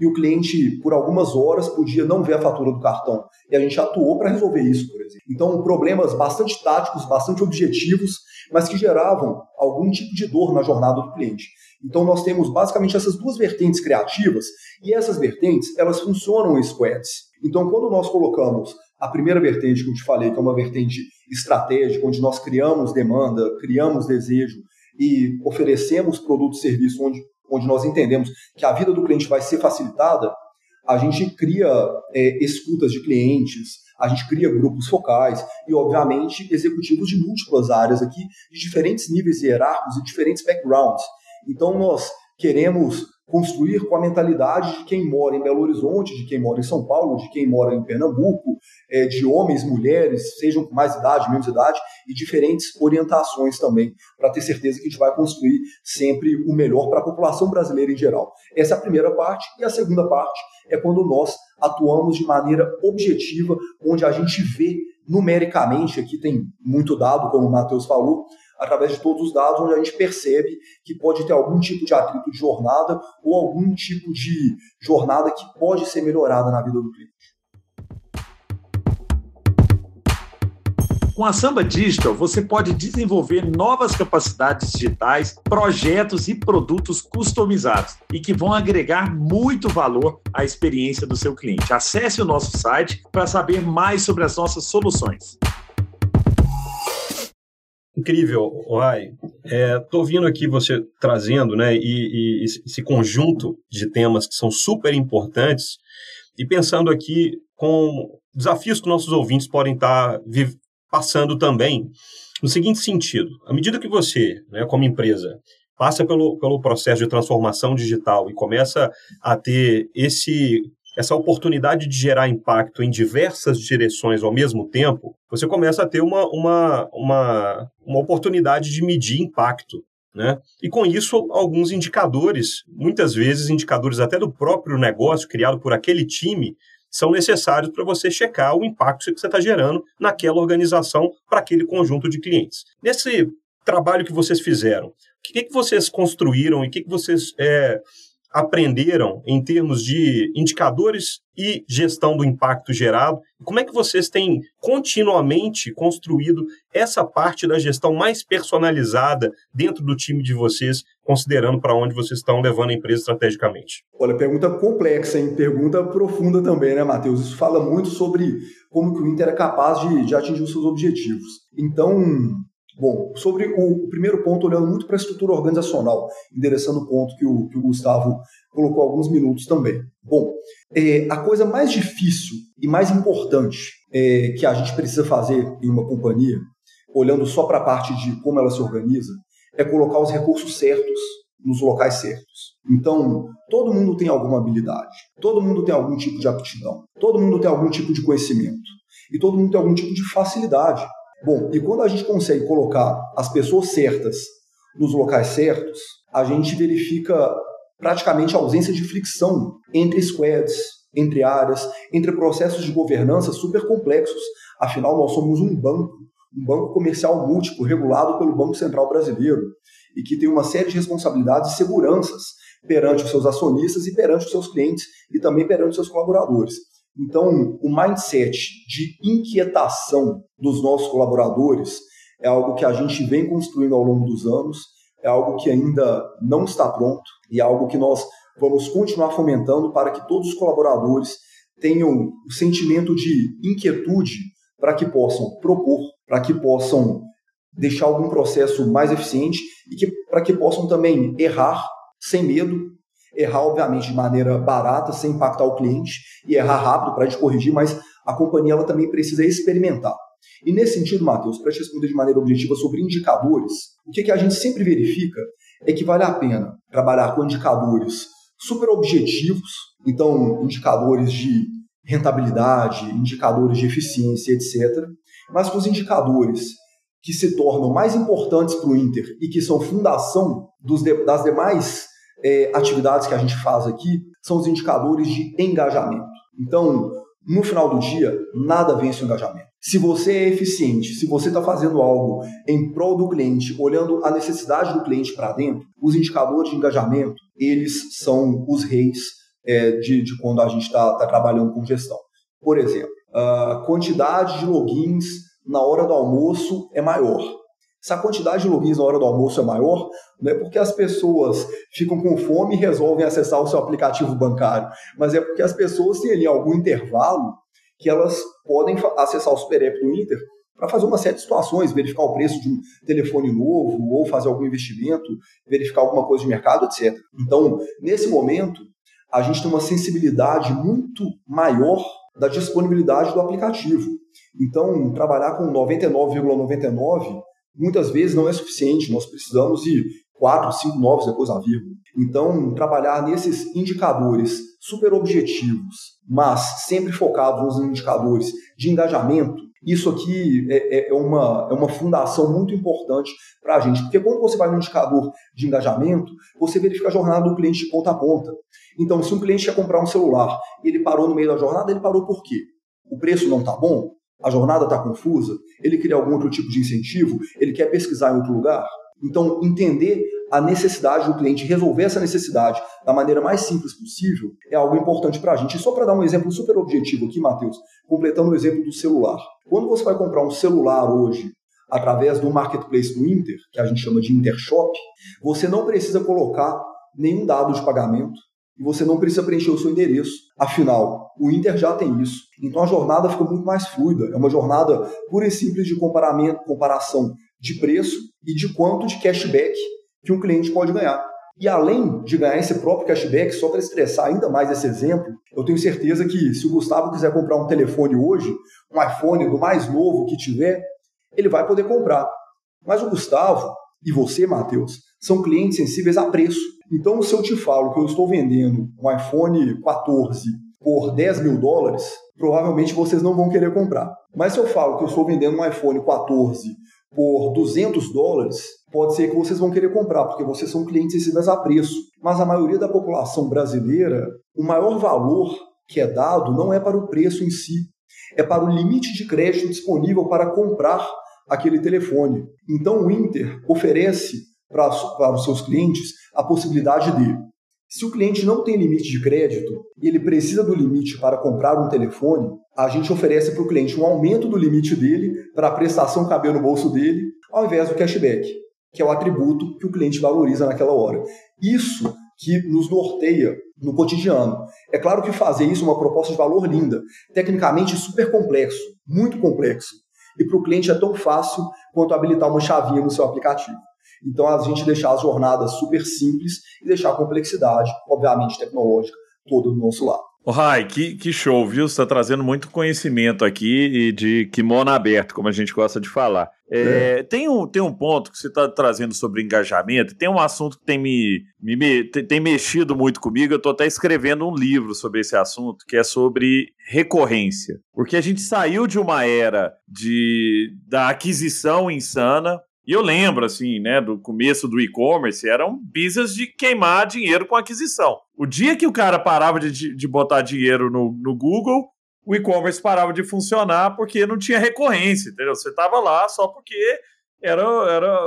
S3: E o cliente, por algumas horas, podia não ver a fatura do cartão. E a gente atuou para resolver isso, por exemplo. Então, problemas bastante táticos, bastante objetivos, mas que geravam algum tipo de dor na jornada do cliente. Então nós temos basicamente essas duas vertentes criativas e essas vertentes elas funcionam em squads. Então quando nós colocamos a primeira vertente que eu te falei, que é uma vertente estratégica, onde nós criamos demanda, criamos desejo e oferecemos produto e serviço onde, onde nós entendemos que a vida do cliente vai ser facilitada, a gente cria é, escutas de clientes, a gente cria grupos focais e, obviamente, executivos de múltiplas áreas aqui, de diferentes níveis hierárquicos e diferentes backgrounds. Então, nós queremos construir com a mentalidade de quem mora em Belo Horizonte, de quem mora em São Paulo, de quem mora em Pernambuco, é, de homens, mulheres, sejam com mais idade, menos idade, e diferentes orientações também, para ter certeza que a gente vai construir sempre o melhor para a população brasileira em geral. Essa é a primeira parte. E a segunda parte é quando nós atuamos de maneira objetiva, onde a gente vê numericamente, aqui tem muito dado, como o Matheus falou, através de todos os dados, onde a gente percebe que pode ter algum tipo de atrito de jornada ou algum tipo de jornada que pode ser melhorada na vida do cliente.
S1: Com a Samba Digital, você pode desenvolver novas capacidades digitais, projetos e produtos customizados e que vão agregar muito valor à experiência do seu cliente. Acesse o nosso site para saber mais sobre as nossas soluções.
S2: Incrível, Rai. Estou é, ouvindo aqui você trazendo né, e, e, esse conjunto de temas que são super importantes e pensando aqui com desafios que nossos ouvintes podem estar tá passando também no seguinte sentido: à medida que você, né, como empresa, passa pelo, pelo processo de transformação digital e começa a ter esse essa oportunidade de gerar impacto em diversas direções ao mesmo tempo, você começa a ter uma, uma, uma, uma oportunidade de medir impacto. Né? E com isso, alguns indicadores, muitas vezes indicadores até do próprio negócio criado por aquele time, são necessários para você checar o impacto que você está gerando naquela organização para aquele conjunto de clientes. Nesse trabalho que vocês fizeram, o que, que vocês construíram e o que, que vocês é, aprenderam em termos de indicadores e gestão do impacto gerado? Como é que vocês têm continuamente construído essa parte da gestão mais personalizada dentro do time de vocês, considerando para onde vocês estão levando a empresa estrategicamente?
S3: Olha, pergunta complexa, hein? Pergunta profunda também, né, Matheus? Isso fala muito sobre como que o Inter é capaz de, de atingir os seus objetivos. Então, Bom, sobre o, primeiro ponto, olhando muito para a estrutura organizacional, endereçando o ponto que o, que o Gustavo colocou alguns minutos também. Bom, é, a coisa mais difícil e mais importante é, que a gente precisa fazer em uma companhia, olhando só para a parte de como ela se organiza, é colocar os recursos certos nos locais certos. Então, todo mundo tem alguma habilidade, todo mundo tem algum tipo de aptidão, todo mundo tem algum tipo de conhecimento e todo mundo tem algum tipo de facilidade Bom, e quando a gente consegue colocar as pessoas certas nos locais certos, a gente verifica praticamente a ausência de fricção entre squads, entre áreas, entre processos de governança super complexos. Afinal, nós somos um banco, um banco comercial múltiplo, regulado pelo Banco Central Brasileiro, e que tem uma série de responsabilidades e seguranças perante os seus acionistas e perante os seus clientes e também perante os seus colaboradores. Então, o mindset de inquietação dos nossos colaboradores é algo que a gente vem construindo ao longo dos anos, é algo que ainda não está pronto e é algo que nós vamos continuar fomentando para que todos os colaboradores tenham o sentimento de inquietude para que possam propor, para que possam deixar algum processo mais eficiente e que, para que possam também errar sem medo errar, obviamente, de maneira barata, sem impactar o cliente, e errar rápido para a gente corrigir, mas a companhia ela também precisa experimentar. E nesse sentido, Matheus, para te responder de maneira objetiva sobre indicadores, o que, que a gente sempre verifica é que vale a pena trabalhar com indicadores super objetivos, então indicadores de rentabilidade, indicadores de eficiência, etc., mas com os indicadores que se tornam mais importantes para o Inter e que são fundação dos das demais é, atividades que a gente faz aqui são os indicadores de engajamento. Então, no final do dia, nada vence o engajamento. Se você é eficiente, se você está fazendo algo em prol do cliente, olhando a necessidade do cliente para dentro, os indicadores de engajamento, eles são os reis é, de, de, quando a gente está tá trabalhando com gestão. Por exemplo, a quantidade de logins na hora do almoço é maior. Se a quantidade de logins na hora do almoço é maior, não é porque as pessoas ficam com fome e resolvem acessar o seu aplicativo bancário, mas é porque as pessoas têm ali algum intervalo que elas podem acessar o Super App do Inter para fazer uma série de situações, verificar o preço de um telefone novo, ou fazer algum investimento, verificar alguma coisa de mercado, etc. Então, nesse momento, a gente tem uma sensibilidade muito maior da disponibilidade do aplicativo. Então, trabalhar com 99,99 muitas vezes não é suficiente, nós precisamos de quatro, cinco novos depois da vírgula. Então, trabalhar nesses indicadores super objetivos, mas sempre focados nos indicadores de engajamento, isso aqui é, é, é uma, é uma fundação muito importante para a gente, porque quando você vai no indicador de engajamento, você verifica a jornada do cliente de ponta a ponta. Então, se um cliente quer comprar um celular e ele parou no meio da jornada, ele parou por quê? O preço não está bom? A jornada está confusa, ele queria algum outro tipo de incentivo, ele quer pesquisar em outro lugar. Então, entender a necessidade do cliente, resolver essa necessidade da maneira mais simples possível, é algo importante para a gente. E só para dar um exemplo super objetivo aqui, Matheus, completando o exemplo do celular. Quando você vai comprar um celular hoje, através do marketplace do Inter, que a gente chama de Intershop, você não precisa colocar nenhum dado de pagamento, você não precisa preencher o seu endereço. Afinal, o Inter já tem isso. Então a jornada fica muito mais fluida. É uma jornada pura e simples de comparamento, comparação de preço e de quanto de cashback que um cliente pode ganhar. E além de ganhar esse próprio cashback, só para estressar ainda mais esse exemplo, eu tenho certeza que se o Gustavo quiser comprar um telefone hoje, um iPhone do mais novo que tiver, ele vai poder comprar. Mas o Gustavo e você, Matheus, são clientes sensíveis a preço. Então, se eu te falo que eu estou vendendo um iPhone 14 por 10 mil dólares, provavelmente vocês não vão querer comprar. Mas se eu falo que eu estou vendendo um iPhone 14 por 200 dólares, pode ser que vocês vão querer comprar, porque vocês são clientes sensíveis a preço. Mas a maioria da população brasileira, o maior valor que é dado não é para o preço em si, é para o limite de crédito disponível para comprar aquele telefone. Então o Inter oferece para, para os seus clientes a possibilidade de, Se o cliente não tem limite de crédito e ele precisa do limite para comprar um telefone, a gente oferece para o cliente um aumento do limite dele para a prestação caber no bolso dele, ao invés do cashback, que é o atributo que o cliente valoriza naquela hora. Isso que nos norteia no cotidiano. É claro que fazer isso é uma proposta de valor linda, tecnicamente super complexo, muito complexo. E para o cliente é tão fácil quanto habilitar uma chavinha no seu aplicativo. Então, a gente deixar as jornadas super simples e deixar a complexidade, obviamente tecnológica, toda do nosso lado.
S1: O Rai, que, que show, viu? Você está trazendo muito conhecimento aqui e de kimono aberto, como a gente gosta de falar. É, é. Tem, um, tem um ponto que você está trazendo sobre engajamento, tem um assunto que tem me, me tem, tem mexido muito comigo. Eu estou até escrevendo um livro sobre esse assunto, que é sobre recorrência. Porque a gente saiu de uma era de, da aquisição insana, e eu lembro, assim, né, do começo do e-commerce, era um business de queimar dinheiro com aquisição. O dia que o cara parava de, de botar dinheiro no, no Google, o e-commerce parava de funcionar porque não tinha recorrência, entendeu? Você estava lá só porque era, era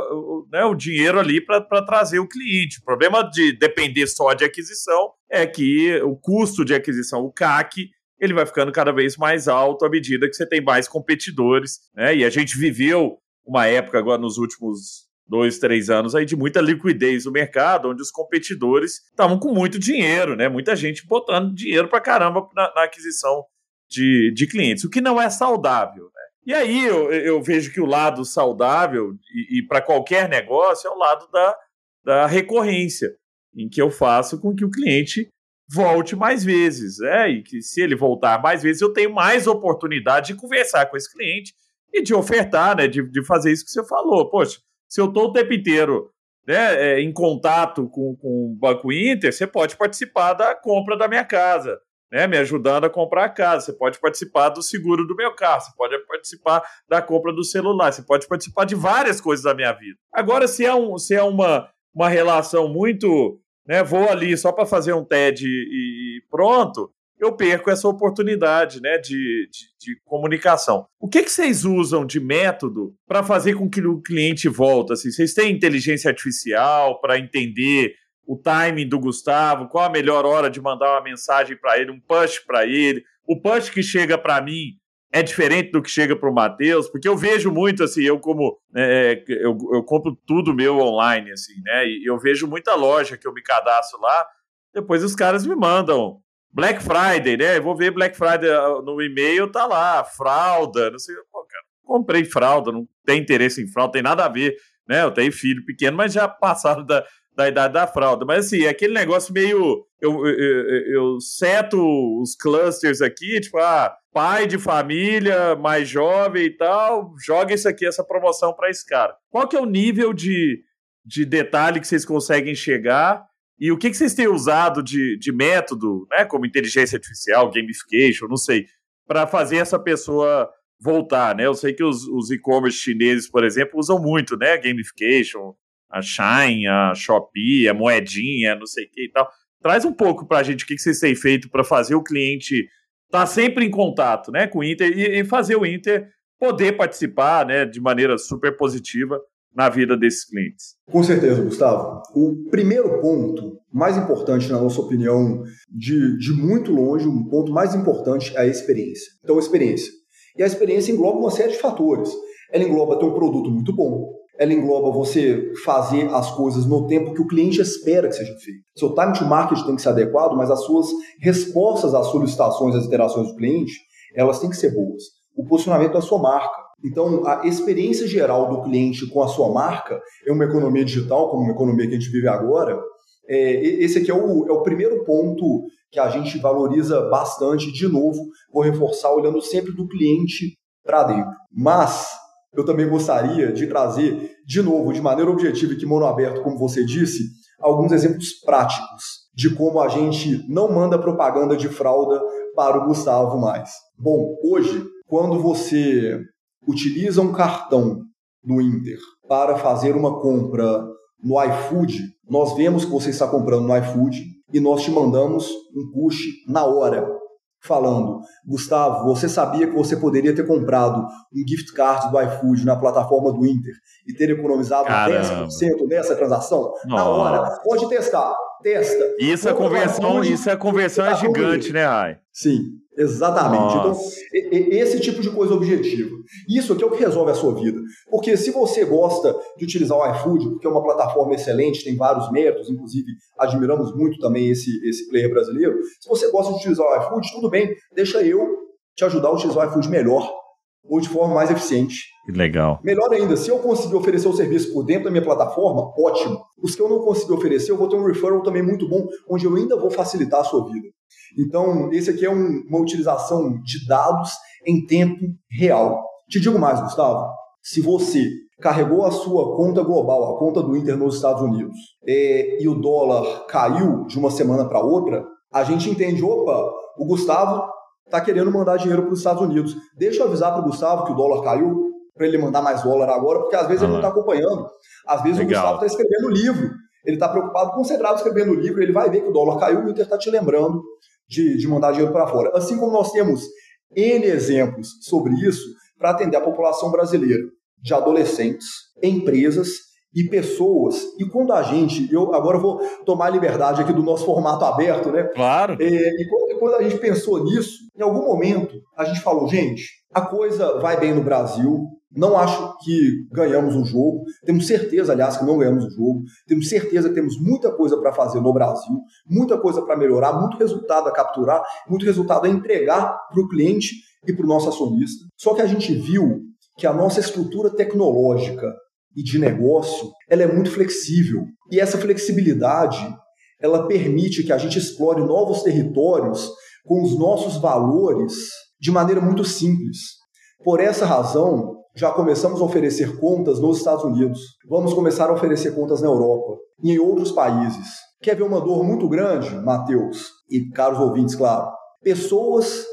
S1: né, o dinheiro ali para trazer o cliente. O problema de depender só de aquisição é que o custo de aquisição, o CAC, ele vai ficando cada vez mais alto à medida que você tem mais competidores, né? E a gente viveu uma época agora nos últimos dois, três anos aí de muita liquidez no mercado, onde os competidores estavam com muito dinheiro, né? Muita gente botando dinheiro para caramba na, na, aquisição de, de clientes, o que não é saudável. Né? E aí eu, eu vejo que o lado saudável, e, e para qualquer negócio, é o lado da, da recorrência, em que eu faço com que o cliente volte mais vezes, né? E que se ele voltar mais vezes, eu tenho mais oportunidade de conversar com esse cliente e de ofertar, né? De, de fazer isso que você falou. Poxa, se eu estou o tempo inteiro né, é, em contato com, com o Banco Inter, você pode participar da compra da minha casa, né, me ajudando a comprar a casa. Você pode participar do seguro do meu carro, você pode participar da compra do celular, você pode participar de várias coisas da minha vida. Agora, se é, um, se é uma, uma relação muito. Né, vou ali só para fazer um TED e, e pronto, eu perco essa oportunidade né, de, de, de comunicação. O que, que vocês usam de método para fazer com que o cliente volte? Assim, vocês têm inteligência artificial para entender o timing do Gustavo, qual a melhor hora de mandar uma mensagem para ele, um push para ele? O push que chega para mim é diferente do que chega para o Matheus, porque eu vejo muito assim, eu como é, eu, eu compro tudo meu online, assim, né? E eu vejo muita loja que eu me cadastro lá, depois os caras me mandam Black Friday, né? Eu vou ver Black Friday ah, no e-mail, tá lá, fralda, não sei. Pô, cara, comprei fralda, não tem interesse em fralda, tem nada a ver, né? Eu tenho filho pequeno, mas já passaram da, da idade da fralda. Mas assim, é aquele negócio meio. Eu, eu, eu, seto os clusters aqui, tipo, ah, pai de família, mais jovem e tal, joga isso aqui, essa promoção para esse cara. Qual que é o nível de, de detalhe que vocês conseguem chegar? E o que, que vocês têm usado de, de método, né, como inteligência artificial, gamification, não sei, para fazer essa pessoa voltar, né? Eu sei que os, os e-commerce chineses, por exemplo, usam muito, né, gamification, a Shine, a Shopee, a moedinha, não sei o que e tal. Traz um pouco para a gente o que, que vocês têm feito para fazer o cliente estar tá sempre em contato, né, com o Inter e, e fazer o Inter poder participar, né, de maneira super positiva na vida desses clientes?
S3: Com certeza, Gustavo. O primeiro ponto, mais importante, na nossa opinião, de, de muito longe, um ponto mais importante é a experiência. Então, a experiência. E a experiência engloba uma série de fatores. Ela engloba ter um produto muito bom, ela engloba você fazer as coisas no tempo que o cliente espera que seja feito. Seu time to market tem que ser adequado, mas as suas respostas às solicitações, às interações do cliente, elas têm que ser boas. O posicionamento da sua marca, então, a experiência geral do cliente com a sua marca é uma economia digital, como uma economia que a gente vive agora. É, esse aqui é o, é o primeiro ponto que a gente valoriza bastante. De novo, vou reforçar olhando sempre do cliente para dentro. Mas eu também gostaria de trazer, de novo, de maneira objetiva e que mono aberto, como você disse, alguns exemplos práticos de como a gente não manda propaganda de fralda para o Gustavo mais. Bom, hoje, quando você utiliza um cartão do Inter para fazer uma compra no iFood, nós vemos que você está comprando no iFood e nós te mandamos um push na hora, falando: Gustavo, você sabia que você poderia ter comprado um gift card do iFood na plataforma do Inter e ter economizado Caramba. 10% nessa transação? Nossa. Na hora, pode testar. Testa.
S1: Isso, a conversão, isso é a conversão é gigante, né, Rai?
S3: Sim, exatamente. Então, Nossa. Então, esse tipo de coisa objetiva. Isso aqui é o que resolve a sua vida. Porque se você gosta de utilizar o iFood, porque é uma plataforma excelente, tem vários métodos, inclusive admiramos muito também esse, esse player brasileiro. Se você gosta de utilizar o iFood, tudo bem, deixa eu te ajudar a utilizar o iFood melhor ou de forma mais eficiente.
S1: Legal.
S3: Melhor ainda, se eu conseguir oferecer o serviço por dentro da minha plataforma, ótimo. Os que eu não conseguir oferecer, eu vou ter um referral também muito bom, onde eu ainda vou facilitar a sua vida. Então, esse aqui é um, uma utilização de dados em tempo real. Te digo mais, Gustavo. Se você carregou a sua conta global, a conta do Inter nos Estados Unidos, é, e o dólar caiu de uma semana para outra, a gente entende, opa, o Gustavo está querendo mandar dinheiro para os Estados Unidos. Deixa eu avisar para o Gustavo que o dólar caiu, para ele mandar mais dólar agora, porque às vezes ah, ele não está acompanhando. Às vezes legal. o Gustavo está escrevendo livro, ele está preocupado, concentrado escrevendo o livro, ele vai ver que o dólar caiu e o Inter está te lembrando de, de mandar dinheiro para fora. Assim como nós temos N exemplos sobre isso para atender a população brasileira, de adolescentes, empresas e pessoas. E quando a gente, eu agora vou tomar a liberdade aqui do nosso formato aberto, né?
S1: Claro.
S3: É, e quando, quando a gente pensou nisso, em algum momento a gente falou, gente, a coisa vai bem no Brasil, não acho que ganhamos o jogo. Temos certeza, aliás, que não ganhamos o jogo. Temos certeza que temos muita coisa para fazer no Brasil, muita coisa para melhorar, muito resultado a capturar, muito resultado a entregar para o cliente e para o nosso acionista. Só que a gente viu que a nossa estrutura tecnológica e de negócio, ela é muito flexível. E essa flexibilidade, ela permite que a gente explore novos territórios com os nossos valores de maneira muito simples. Por essa razão, já começamos a oferecer contas nos Estados Unidos. Vamos começar a oferecer contas na Europa e em outros países. Quer ver uma dor muito grande, Matheus e caros ouvintes, claro? Pessoas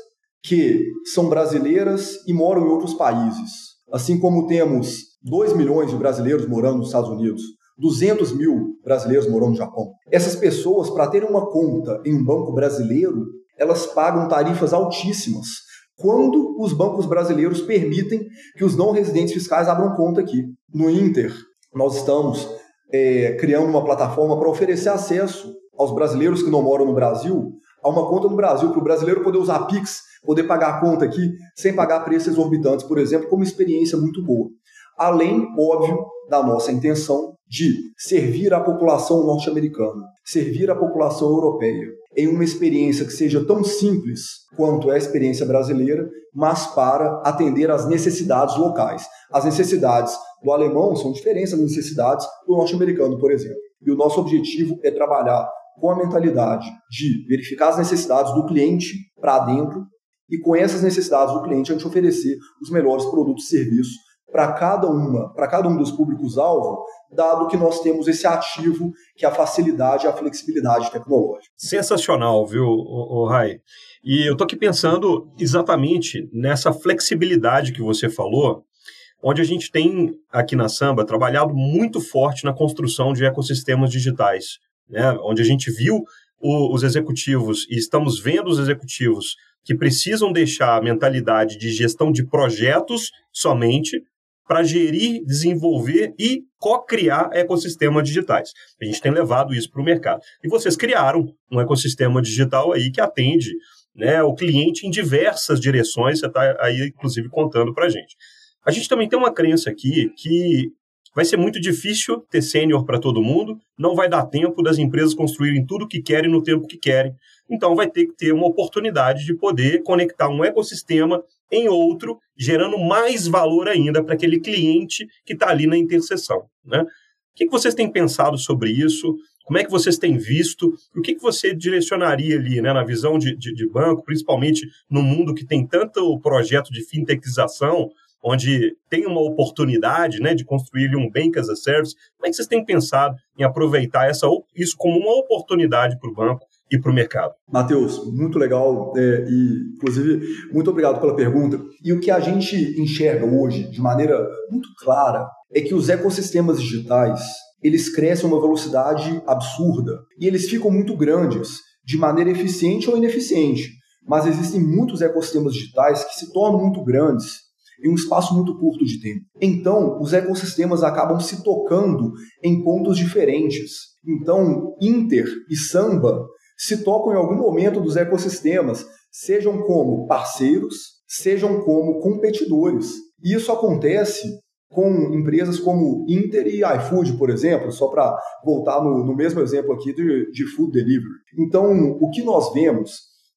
S3: que são brasileiras e moram em outros países. Assim como temos 2 milhões de brasileiros morando nos Estados Unidos, 200 mil brasileiros morando no Japão. Essas pessoas, para terem uma conta em um banco brasileiro, elas pagam tarifas altíssimas quando os bancos brasileiros permitem que os não residentes fiscais abram conta aqui. No Inter, nós estamos é, criando uma plataforma para oferecer acesso aos brasileiros que não moram no Brasil a uma conta no Brasil, para o brasileiro poder usar Pix, poder pagar a conta aqui sem pagar preços exorbitantes, por exemplo, como experiência muito boa além, óbvio, da nossa intenção de servir a população norte-americana, servir a população europeia, em uma experiência que seja tão simples quanto é a experiência brasileira, mas para atender às necessidades locais. As necessidades do alemão são diferentes das necessidades do norte-americano, por exemplo. E o nosso objetivo é trabalhar com a mentalidade de verificar as necessidades do cliente para dentro e com essas necessidades do cliente a gente oferecer os melhores produtos e serviços para cada uma, para cada um dos públicos-alvo, dado que nós temos esse ativo que é a facilidade e a flexibilidade tecnológica.
S2: Sensacional, viu, Rai? E eu estou aqui pensando exatamente nessa flexibilidade que você falou, onde a gente tem aqui na Samba trabalhado muito forte na construção de ecossistemas digitais, né? onde a gente viu o, os executivos e estamos vendo os executivos que precisam deixar a mentalidade de gestão de projetos somente para gerir, desenvolver e co-criar ecossistemas digitais. A gente tem levado isso para o mercado. E vocês criaram um ecossistema digital aí que atende né, o cliente em diversas direções, você está aí, inclusive, contando para a gente. A gente também tem uma crença aqui que vai ser muito difícil ter sênior para todo mundo, não vai dar tempo das empresas construírem tudo o que querem no tempo que querem. Então, vai ter que ter uma oportunidade de poder conectar um ecossistema em outro, gerando mais valor ainda para aquele cliente que está ali na interseção. Né? O que, que vocês têm pensado sobre isso? Como é que vocês têm visto? O que, que você direcionaria ali, né, na visão de, de, de banco, principalmente no mundo que tem tanto projeto de fintechização, onde tem uma oportunidade né, de construir um Bank as a Service? Como é que vocês têm pensado em aproveitar essa, isso como uma oportunidade para o banco e para o mercado.
S3: Matheus, muito legal é, e, inclusive, muito obrigado pela pergunta. E o que a gente enxerga hoje, de maneira muito clara, é que os ecossistemas digitais eles crescem a uma velocidade absurda e eles ficam muito grandes, de maneira eficiente ou ineficiente. Mas existem muitos ecossistemas digitais que se tornam muito grandes em um espaço muito curto de tempo. Então, os ecossistemas acabam se tocando em pontos diferentes. Então, Inter e Samba se tocam em algum momento dos ecossistemas, sejam como parceiros, sejam como competidores. E isso acontece com empresas como Inter e iFood, por exemplo, só para voltar no, no, mesmo exemplo aqui de, de food delivery. Então, o que nós vemos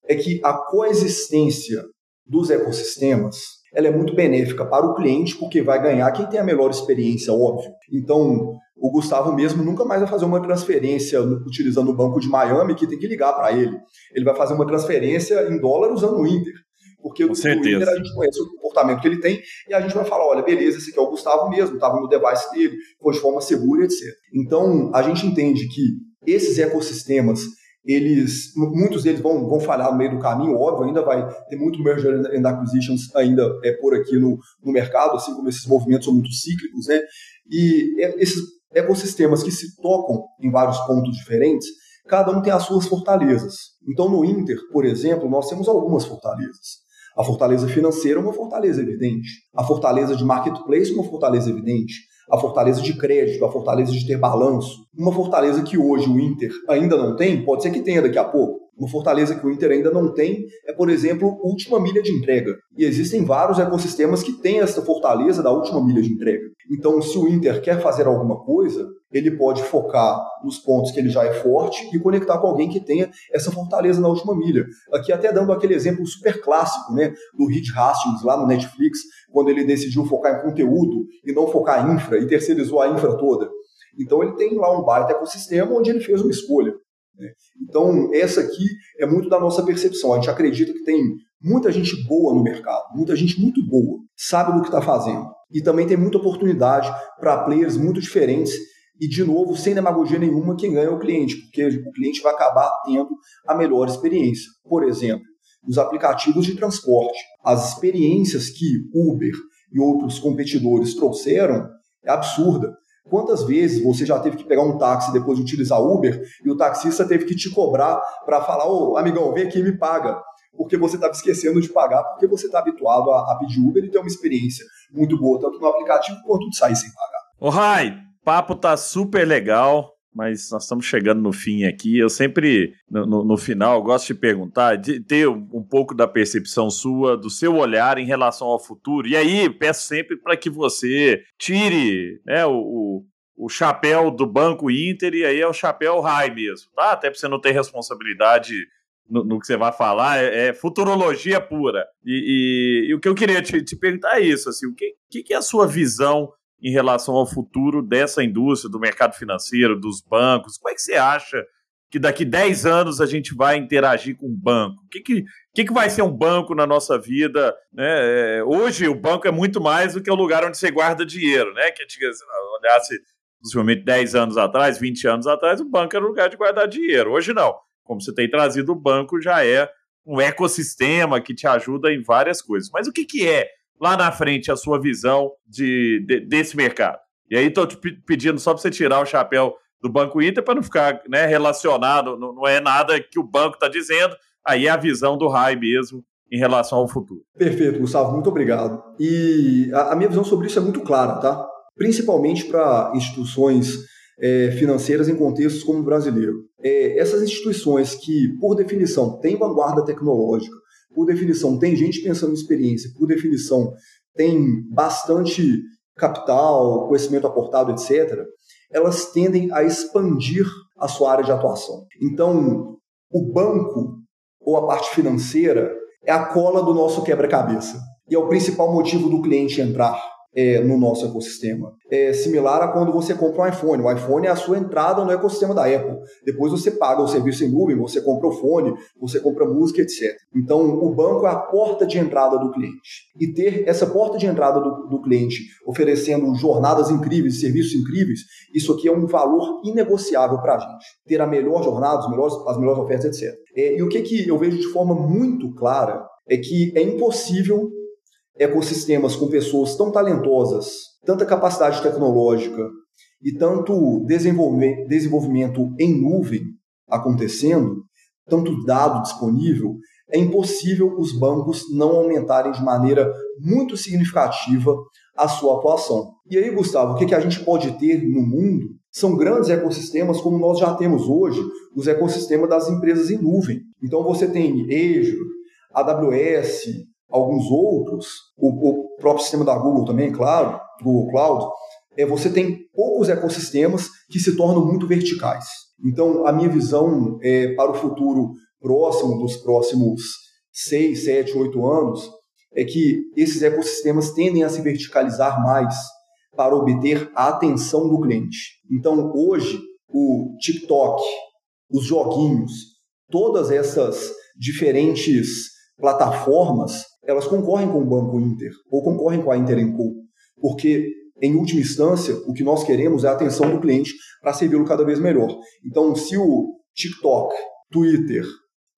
S3: é que a coexistência dos ecossistemas ela é muito benéfica para o cliente, porque vai ganhar quem tem a melhor experiência, óbvio. Então, o Gustavo mesmo nunca mais vai fazer uma transferência utilizando o banco de Miami, que tem que ligar para ele. Ele vai fazer uma transferência em dólar usando o Inter. Porque Com o Inter a gente conhece o comportamento que ele tem e a gente vai falar, olha, beleza, esse aqui é o Gustavo mesmo, estava no device dele, foi de forma segura, etc. Então, a gente entende que esses ecossistemas eles, muitos deles vão, vão falhar no meio do caminho, óbvio, ainda vai ter muito merger and acquisitions ainda é, por aqui no, no mercado, assim como esses movimentos são muito cíclicos, né? E é, esses ecossistemas que se tocam em vários pontos diferentes, cada um tem as suas fortalezas. Então, no Inter, por exemplo, nós temos algumas fortalezas. A fortaleza financeira é uma fortaleza evidente. A fortaleza de marketplace é uma fortaleza evidente a fortaleza de crédito, a fortaleza de ter balanço. Uma fortaleza que hoje o Inter ainda não tem, pode ser que tenha daqui a pouco. Uma fortaleza que o Inter ainda não tem é, por exemplo, última milha de entrega. E existem vários ecossistemas que têm essa fortaleza da última milha de entrega. Então, se o Inter quer fazer alguma coisa, ele pode focar nos pontos que ele já é forte e conectar com alguém que tenha essa fortaleza na última milha. Aqui até dando aquele exemplo super clássico, né, do Reed Hastings lá no Netflix, quando ele decidiu focar em conteúdo e não focar em infra e terceirizou a infra toda. Então ele tem lá um baita ecossistema onde ele fez uma escolha. Né? Então essa aqui é muito da nossa percepção. A gente acredita que tem muita gente boa no mercado, muita gente muito boa, sabe do que está fazendo. E também tem muita oportunidade para players muito diferentes e, de novo, sem demagogia nenhuma, quem ganha é o cliente, porque o cliente vai acabar tendo a melhor experiência. Por exemplo, os aplicativos de transporte. As experiências que Uber e outros competidores trouxeram é absurda. Quantas vezes você já teve que pegar um táxi depois de utilizar Uber e o taxista teve que te cobrar para falar: Ô, amigão, vem aqui e me paga. Porque você estava esquecendo de pagar, porque você está habituado a, a, pedir Uber e ter uma experiência muito boa, tanto no aplicativo quanto de sair sem pagar.
S1: Ô, Rai, papo tá super legal, mas nós estamos chegando no fim aqui. Eu sempre, no, no, no final, gosto de perguntar, de ter um pouco da percepção sua, do seu olhar em relação ao futuro. E aí, peço sempre para que você tire né, o, o, chapéu do Banco Inter e aí é o chapéu high mesmo, tá? Até para você não ter responsabilidade no, no, que você vai falar, é, é futurologia pura. E, e, e, o que eu queria te, te perguntar é isso, assim, o que, que é a sua visão em relação ao futuro dessa indústria, do mercado financeiro, dos bancos? Como é que você acha que daqui 10 anos a gente vai interagir com o banco? O que, que, que, que vai ser um banco na nossa vida? Né? É, hoje o banco é muito mais do que o lugar onde você guarda dinheiro, né? Que se olhasse possivelmente 10 anos atrás, 20 anos atrás, o banco era o lugar de guardar dinheiro. Hoje não. Como você tem trazido o banco, já é um ecossistema que te ajuda em várias coisas. Mas o que, que é lá na frente a sua visão de, de desse mercado. E aí estou te pedindo só para você tirar o chapéu do Banco Inter para não ficar né, relacionado, não, não, é nada que o banco está dizendo, aí é a visão do RAI mesmo em relação ao futuro.
S3: Perfeito, Gustavo, muito obrigado. E a, a minha visão sobre isso é muito clara, tá? Principalmente para instituições é, financeiras em contextos como o brasileiro. É, essas instituições que, por definição, têm vanguarda tecnológica, por definição, tem gente pensando em experiência, por definição, tem bastante capital, conhecimento aportado, etc., elas tendem a expandir a sua área de atuação. Então, o banco ou a parte financeira é a cola do nosso quebra-cabeça. E é o principal motivo do cliente entrar é, no nosso ecossistema. É similar a quando você compra um iPhone. O iPhone é a sua entrada no ecossistema da Apple. Depois você paga o serviço em nuvem, você compra o fone, você compra música, etc. Então, o banco é a porta de entrada do cliente. E ter essa porta de entrada do, do cliente oferecendo jornadas incríveis, serviços incríveis, isso aqui é um valor inegociável para a gente. Ter a melhor jornada, as melhores, as melhores ofertas, etc. É, e o que, que eu vejo de forma muito clara é que é impossível ecossistemas com pessoas tão talentosas, tanta capacidade tecnológica e tanto desenvolvimento em nuvem acontecendo, tanto dado disponível, é impossível os bancos não aumentarem de maneira muito significativa a sua atuação. E aí, Gustavo, o que, a gente pode ter no mundo são grandes ecossistemas como nós já temos hoje, os ecossistemas das empresas em nuvem. Então você tem Azure, AWS, alguns outros, o, o próprio sistema da Google também, claro, Google Cloud, é, você tem poucos ecossistemas que se tornam muito verticais. Então, a minha visão é, para o futuro próximo, dos próximos 6, 7, 8 anos, é que esses ecossistemas tendem a se verticalizar mais para obter a atenção do cliente. Então, hoje, o TikTok, os joguinhos, todas essas diferentes plataformas, elas concorrem com o Banco Inter ou concorrem com a Inter Co, porque em última instância, o que nós queremos é a atenção do cliente para servi-lo cada vez melhor. Então, se o TikTok, Twitter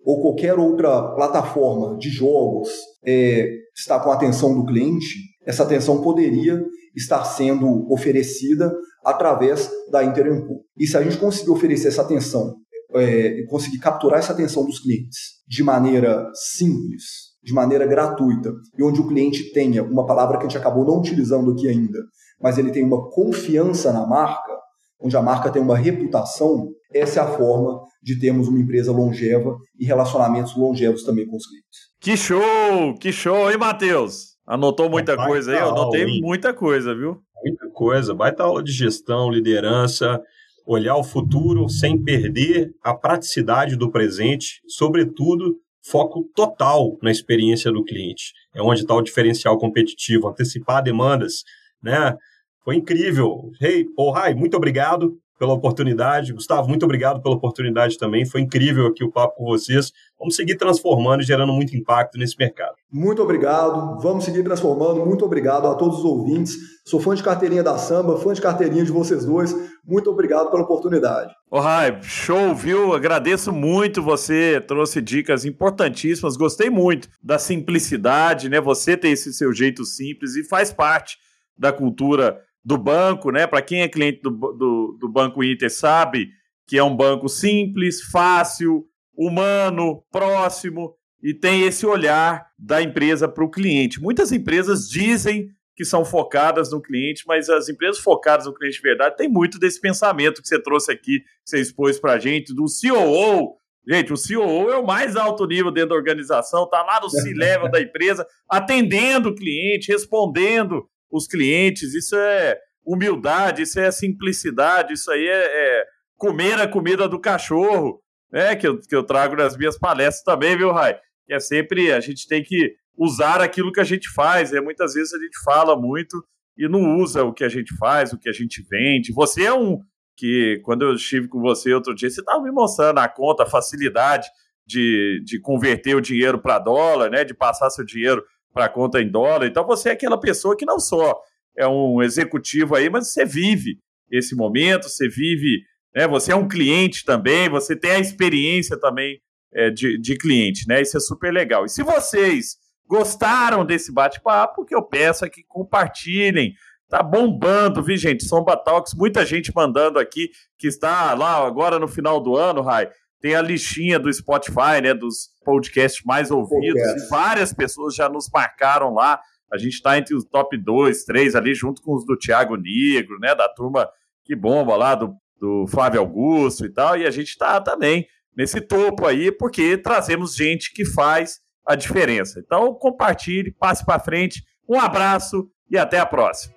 S3: ou qualquer outra plataforma de jogos é, está com a atenção do cliente, essa atenção poderia estar sendo oferecida através da Interenco. E se a gente conseguir oferecer essa atenção é, conseguir capturar essa atenção dos clientes de maneira simples, de maneira gratuita, e onde o cliente tenha uma palavra que a gente acabou não utilizando aqui ainda, mas ele tem uma confiança na marca, onde a marca tem uma reputação, essa é a forma de termos uma empresa longeva e relacionamentos longevos também com os clientes.
S1: Que show! Que show, hein, Matheus? Anotou muita Baita coisa aí? Eu anotei aula, muita coisa, viu?
S2: Muita coisa. Baita aula de gestão, liderança, olhar o futuro sem perder a praticidade do presente, sobretudo foco total na experiência do cliente. É onde está o diferencial competitivo, antecipar demandas, né? Foi incrível. Hey, oh, Rai, muito obrigado pela oportunidade. Gustavo, muito obrigado pela oportunidade também. Foi incrível aqui o papo com vocês. Vamos seguir transformando e gerando muito impacto nesse mercado.
S3: Muito obrigado. Vamos seguir transformando. Muito obrigado a todos os ouvintes. Sou fã de carteirinha da Samba, fã de carteirinha de vocês dois. Muito obrigado pela oportunidade.
S1: Ô, Rai, show, viu? Agradeço muito você. Trouxe dicas importantíssimas. Gostei muito da simplicidade, né? Você tem esse seu jeito simples e faz parte da cultura do banco, né? Para quem é cliente do, do, do Banco Inter sabe que é um banco simples, fácil, humano, próximo e tem esse olhar da empresa para o cliente. Muitas empresas dizem que são focadas no cliente, mas as empresas focadas no cliente de verdade têm muito desse pensamento que você trouxe aqui, que você expôs para a gente, do COO. Gente, o COO é o mais alto nível dentro da organização, está lá no C-level da empresa, atendendo o cliente, respondendo os clientes, isso é humildade, isso é simplicidade, isso aí é, é comer a comida do cachorro, né? Que eu, que eu trago nas minhas palestras também, viu, Rai? Que é sempre, a gente tem que usar aquilo que a gente faz, né? Muitas vezes a gente fala muito e não usa o que a gente faz, o que a gente vende. Você é um que, quando eu estive com você outro dia, você estava me mostrando a conta, a facilidade de, de converter o dinheiro para dólar, né? De passar seu dinheiro para conta em dólar. Então você é aquela pessoa que não só é um executivo aí, mas você vive esse momento, você vive, né? Você é um cliente também, você tem a experiência também é, de, de cliente, né? Isso é super legal. E se vocês gostaram desse bate-papo, que eu peço é que compartilhem. Tá bombando, viu, gente? Somba Talks, muita gente mandando aqui, que está lá agora no final do ano, Rai tem a listinha do Spotify, né, dos podcasts mais ouvidos, Podcast. várias pessoas já nos marcaram lá. A gente está entre os top 2, 3 ali, junto com os do Thiago Negro, né, da turma que bomba lá, do, do Flávio Augusto e tal, e a gente está também nesse topo aí, porque trazemos gente que faz a diferença. Então, compartilhe, passe para frente. Um abraço e até a próxima.